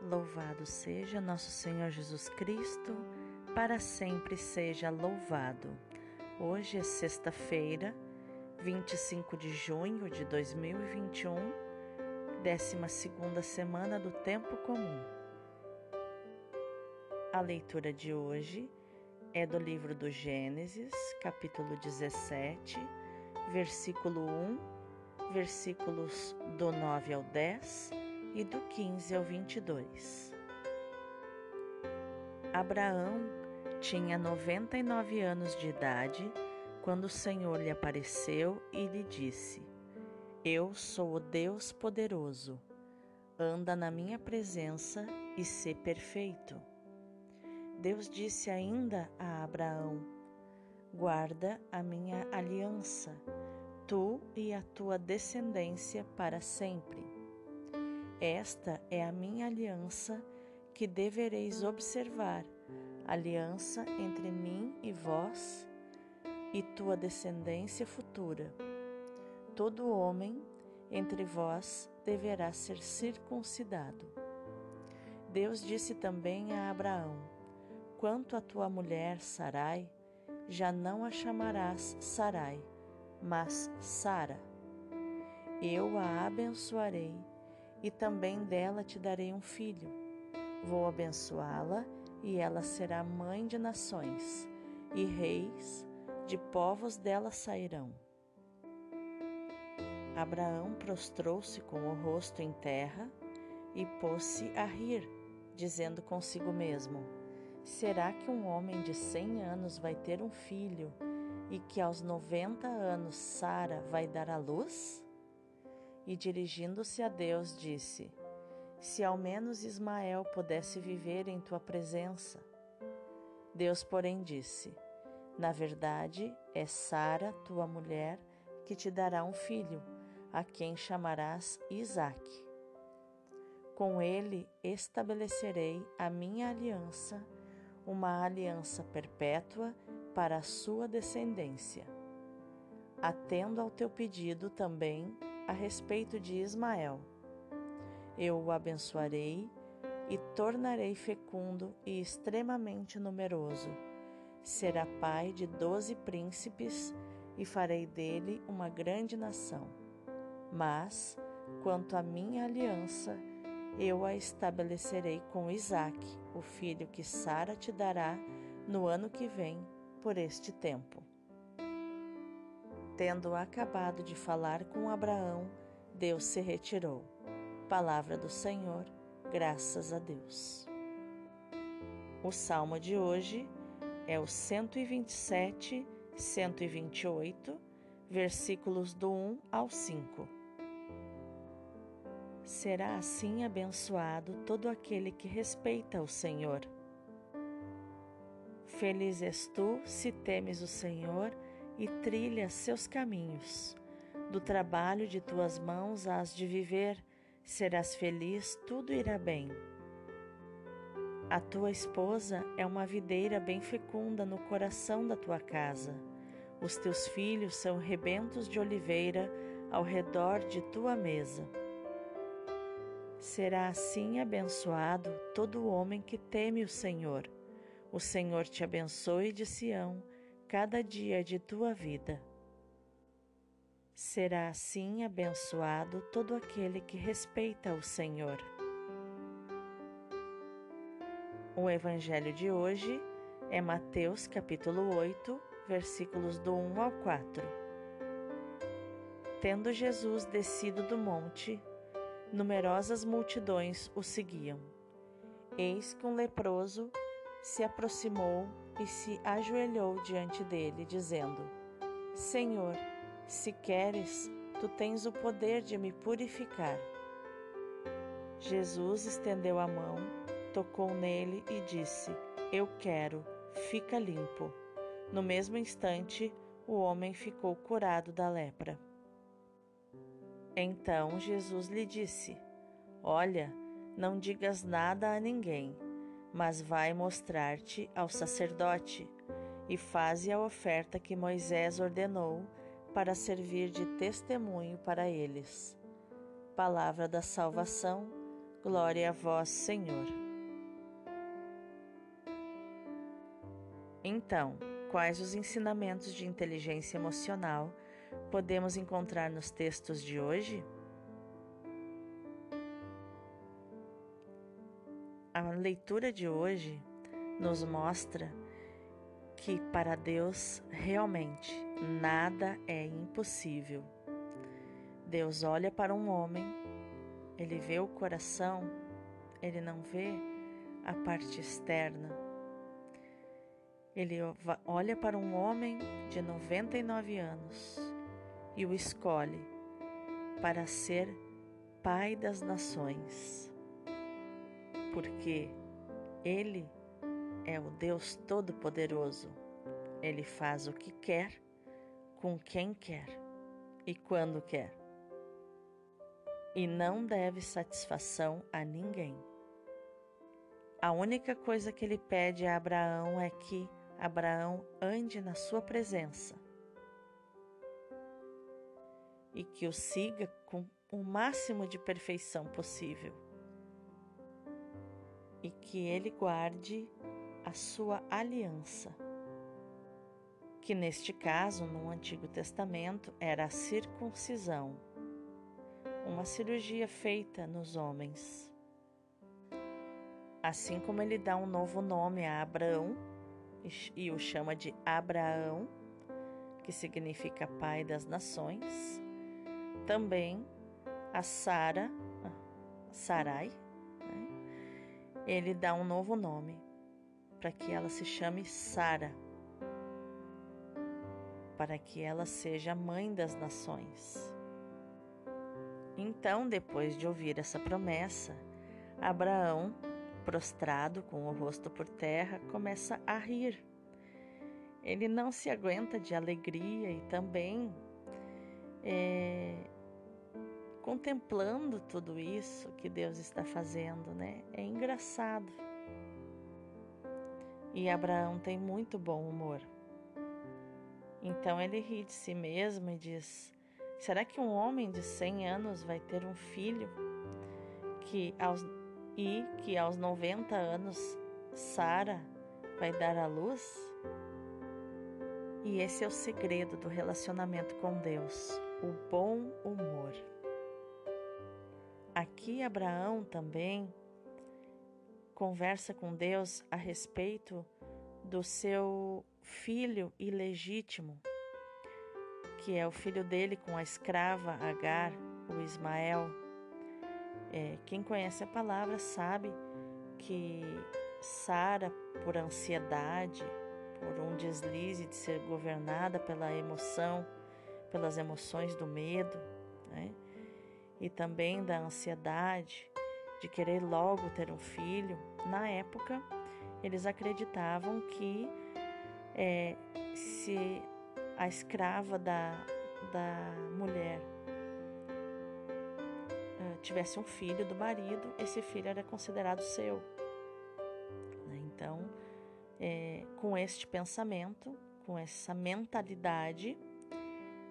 Louvado seja nosso Senhor Jesus Cristo, para sempre seja louvado. Hoje é sexta-feira, 25 de junho de 2021, 12 semana do Tempo Comum. A leitura de hoje é do livro do Gênesis, capítulo 17, versículo 1, versículos do 9 ao 10 e do 15 ao 22. Abraão tinha 99 anos de idade quando o Senhor lhe apareceu e lhe disse: Eu sou o Deus poderoso. Anda na minha presença e sê perfeito. Deus disse ainda a Abraão: Guarda a minha aliança, tu e a tua descendência para sempre. Esta é a minha aliança que devereis observar, aliança entre mim e vós e tua descendência futura. Todo homem entre vós deverá ser circuncidado. Deus disse também a Abraão: Quanto à tua mulher Sarai, já não a chamarás Sarai, mas Sara. Eu a abençoarei e também dela te darei um filho. Vou abençoá-la e ela será mãe de nações, e reis de povos dela sairão. Abraão prostrou-se com o rosto em terra e pôs-se a rir, dizendo consigo mesmo: Será que um homem de cem anos vai ter um filho e que aos noventa anos Sara vai dar à luz? E, dirigindo-se a Deus, disse: Se ao menos Ismael pudesse viver em tua presença. Deus, porém, disse: Na verdade, é Sara, tua mulher, que te dará um filho, a quem chamarás Isaque. Com ele estabelecerei a minha aliança, uma aliança perpétua para a sua descendência. Atendo ao teu pedido também a respeito de Ismael. Eu o abençoarei e tornarei fecundo e extremamente numeroso. Será pai de doze príncipes e farei dele uma grande nação. Mas, quanto à minha aliança, eu a estabelecerei com Isaque, o filho que Sara te dará no ano que vem, por este tempo. Tendo acabado de falar com Abraão, Deus se retirou. Palavra do Senhor, graças a Deus. O salmo de hoje é o 127, 128, versículos do 1 ao 5. Será assim abençoado todo aquele que respeita o Senhor. Feliz és tu se temes o Senhor e trilha seus caminhos. Do trabalho de tuas mãos hás de viver, serás feliz, tudo irá bem. A tua esposa é uma videira bem fecunda no coração da tua casa. Os teus filhos são rebentos de oliveira ao redor de tua mesa. Será assim abençoado todo homem que teme o Senhor. O Senhor te abençoe de Sião cada dia de tua vida. Será assim abençoado todo aquele que respeita o Senhor. O evangelho de hoje é Mateus capítulo 8, versículos do 1 ao 4. Tendo Jesus descido do monte, numerosas multidões o seguiam. Eis que um leproso se aproximou e se ajoelhou diante dele, dizendo: Senhor, se queres, tu tens o poder de me purificar. Jesus estendeu a mão, tocou nele e disse: Eu quero, fica limpo. No mesmo instante, o homem ficou curado da lepra. Então Jesus lhe disse: Olha, não digas nada a ninguém mas vai mostrar-te ao sacerdote e faze a oferta que Moisés ordenou para servir de testemunho para eles. Palavra da salvação, Glória a vós, Senhor. Então, quais os ensinamentos de inteligência emocional podemos encontrar nos textos de hoje? Leitura de hoje nos mostra que para Deus realmente nada é impossível. Deus olha para um homem, ele vê o coração, ele não vê a parte externa. Ele olha para um homem de 99 anos e o escolhe para ser pai das nações, porque ele é o Deus Todo-Poderoso. Ele faz o que quer, com quem quer e quando quer. E não deve satisfação a ninguém. A única coisa que ele pede a Abraão é que Abraão ande na sua presença e que o siga com o máximo de perfeição possível e que ele guarde a sua aliança, que neste caso, no Antigo Testamento, era a circuncisão, uma cirurgia feita nos homens. Assim como ele dá um novo nome a Abraão e o chama de Abraão, que significa pai das nações, também a Sara, Sarai, né? Ele dá um novo nome para que ela se chame Sara, para que ela seja mãe das nações. Então, depois de ouvir essa promessa, Abraão, prostrado com o rosto por terra, começa a rir. Ele não se aguenta de alegria e também é, contemplando tudo isso que Deus está fazendo, né? É engraçado. E Abraão tem muito bom humor. Então ele ri de si mesmo e diz: Será que um homem de 100 anos vai ter um filho que aos, e que aos 90 anos Sara vai dar à luz? E esse é o segredo do relacionamento com Deus, o bom humor. Aqui Abraão também conversa com Deus a respeito do seu filho ilegítimo, que é o filho dele com a escrava Agar, o Ismael. É, quem conhece a palavra sabe que Sara, por ansiedade, por um deslize de ser governada pela emoção, pelas emoções do medo, né? E também da ansiedade, de querer logo ter um filho, na época eles acreditavam que é, se a escrava da, da mulher uh, tivesse um filho do marido, esse filho era considerado seu. Né? Então, é, com este pensamento, com essa mentalidade,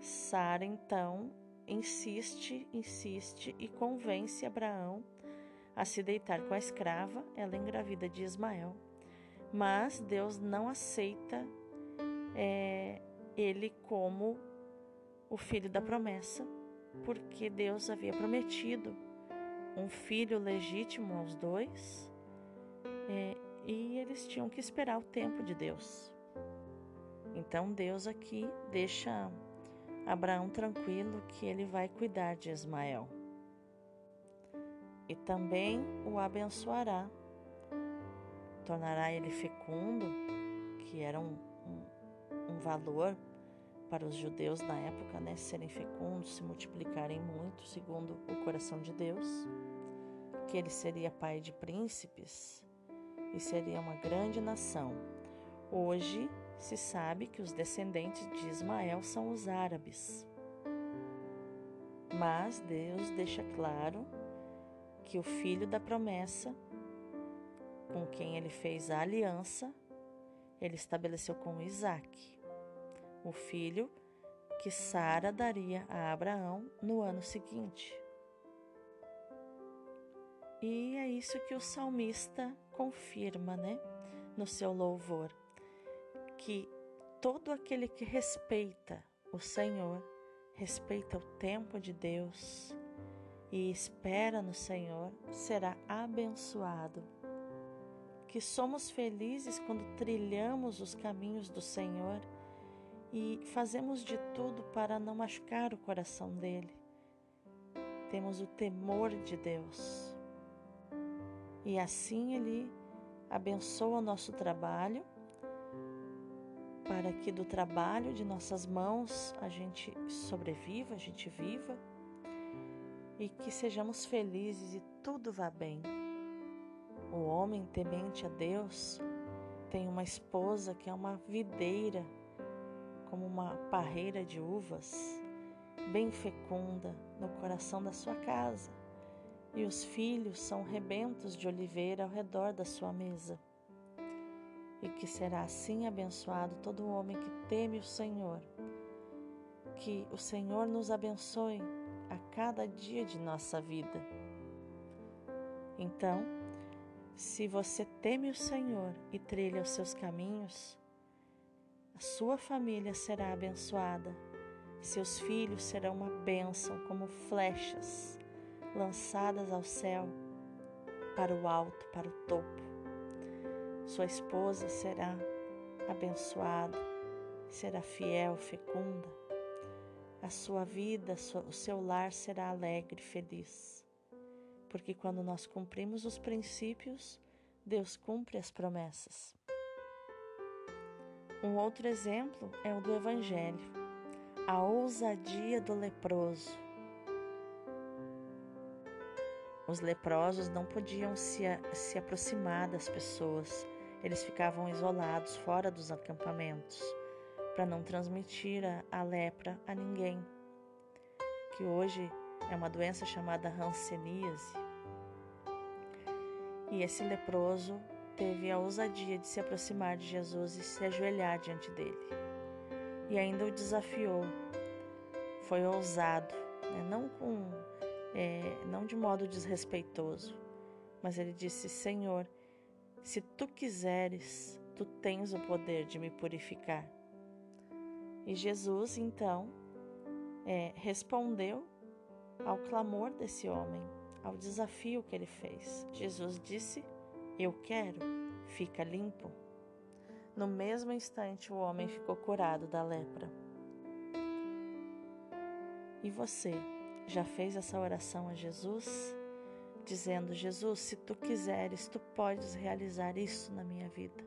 Sara então insiste, insiste e convence Abraão a se deitar com a escrava, ela engravida de Ismael. Mas Deus não aceita é, ele como o filho da promessa, porque Deus havia prometido um filho legítimo aos dois é, e eles tinham que esperar o tempo de Deus. Então Deus aqui deixa Abraão tranquilo que ele vai cuidar de Ismael e também o abençoará. Tornará ele fecundo, que era um, um, um valor para os judeus na época, né? Serem fecundos, se multiplicarem muito, segundo o coração de Deus. Que ele seria pai de príncipes e seria uma grande nação. Hoje se sabe que os descendentes de Ismael são os árabes. Mas Deus deixa claro que o filho da promessa, com quem ele fez a aliança, ele estabeleceu com Isaac, o filho que Sara daria a Abraão no ano seguinte. E é isso que o salmista confirma, né, no seu louvor, que todo aquele que respeita o Senhor, respeita o tempo de Deus e espera no Senhor, será abençoado. Que somos felizes quando trilhamos os caminhos do Senhor e fazemos de tudo para não machucar o coração dele. Temos o temor de Deus. E assim ele abençoa o nosso trabalho, para que do trabalho de nossas mãos a gente sobreviva, a gente viva e que sejamos felizes e tudo vá bem. O homem temente a Deus tem uma esposa que é uma videira como uma parreira de uvas, bem fecunda no coração da sua casa, e os filhos são rebentos de oliveira ao redor da sua mesa. Que será assim abençoado todo homem que teme o Senhor. Que o Senhor nos abençoe a cada dia de nossa vida. Então, se você teme o Senhor e trilha os seus caminhos, a sua família será abençoada, seus filhos serão uma bênção como flechas lançadas ao céu, para o alto, para o topo. Sua esposa será abençoada, será fiel, fecunda. A sua vida, o seu lar será alegre, feliz. Porque quando nós cumprimos os princípios, Deus cumpre as promessas. Um outro exemplo é o do Evangelho, a ousadia do leproso. Os leprosos não podiam se, se aproximar das pessoas, eles ficavam isolados fora dos acampamentos para não transmitir a, lepra a ninguém, que hoje é uma doença chamada hanseníase. E esse leproso teve a ousadia de se aproximar de Jesus e se ajoelhar diante dele. E ainda o desafiou. Foi ousado, né? não com, é, não de modo desrespeitoso, mas ele disse: Senhor, se tu quiseres, tu tens o poder de me purificar. E Jesus então é, respondeu ao clamor desse homem, ao desafio que ele fez. Jesus disse: eu quero, fica limpo. No mesmo instante, o homem ficou curado da lepra. E você, já fez essa oração a Jesus? Dizendo: Jesus, se tu quiseres, tu podes realizar isso na minha vida.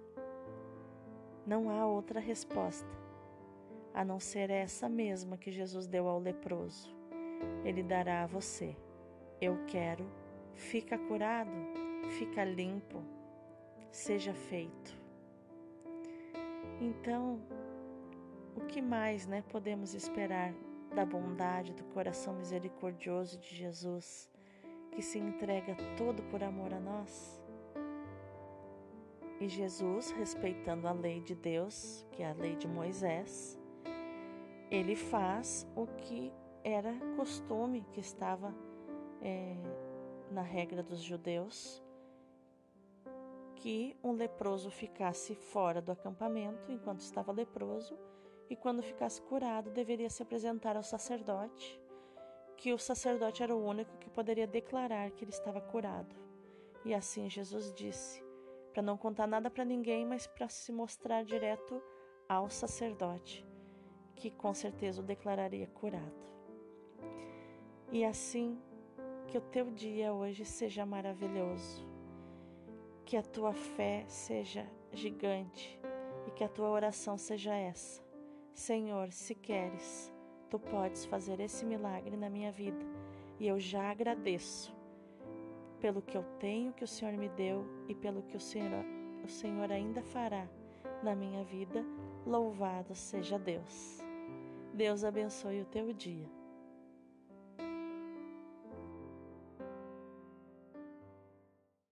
Não há outra resposta a não ser essa mesma que Jesus deu ao leproso. Ele dará a você: Eu quero, fica curado fica limpo, seja feito. Então, o que mais, né, podemos esperar da bondade do coração misericordioso de Jesus, que se entrega todo por amor a nós? E Jesus, respeitando a lei de Deus, que é a lei de Moisés, ele faz o que era costume, que estava é, na regra dos judeus, que um leproso ficasse fora do acampamento enquanto estava leproso e quando ficasse curado deveria se apresentar ao sacerdote, que o sacerdote era o único que poderia declarar que ele estava curado. E assim Jesus disse, para não contar nada para ninguém, mas para se mostrar direto ao sacerdote, que com certeza o declararia curado. E assim que o teu dia hoje seja maravilhoso que a tua fé seja gigante e que a tua oração seja essa. Senhor, se queres, tu podes fazer esse milagre na minha vida e eu já agradeço pelo que eu tenho que o Senhor me deu e pelo que o Senhor, o Senhor ainda fará na minha vida. Louvado seja Deus. Deus abençoe o teu dia.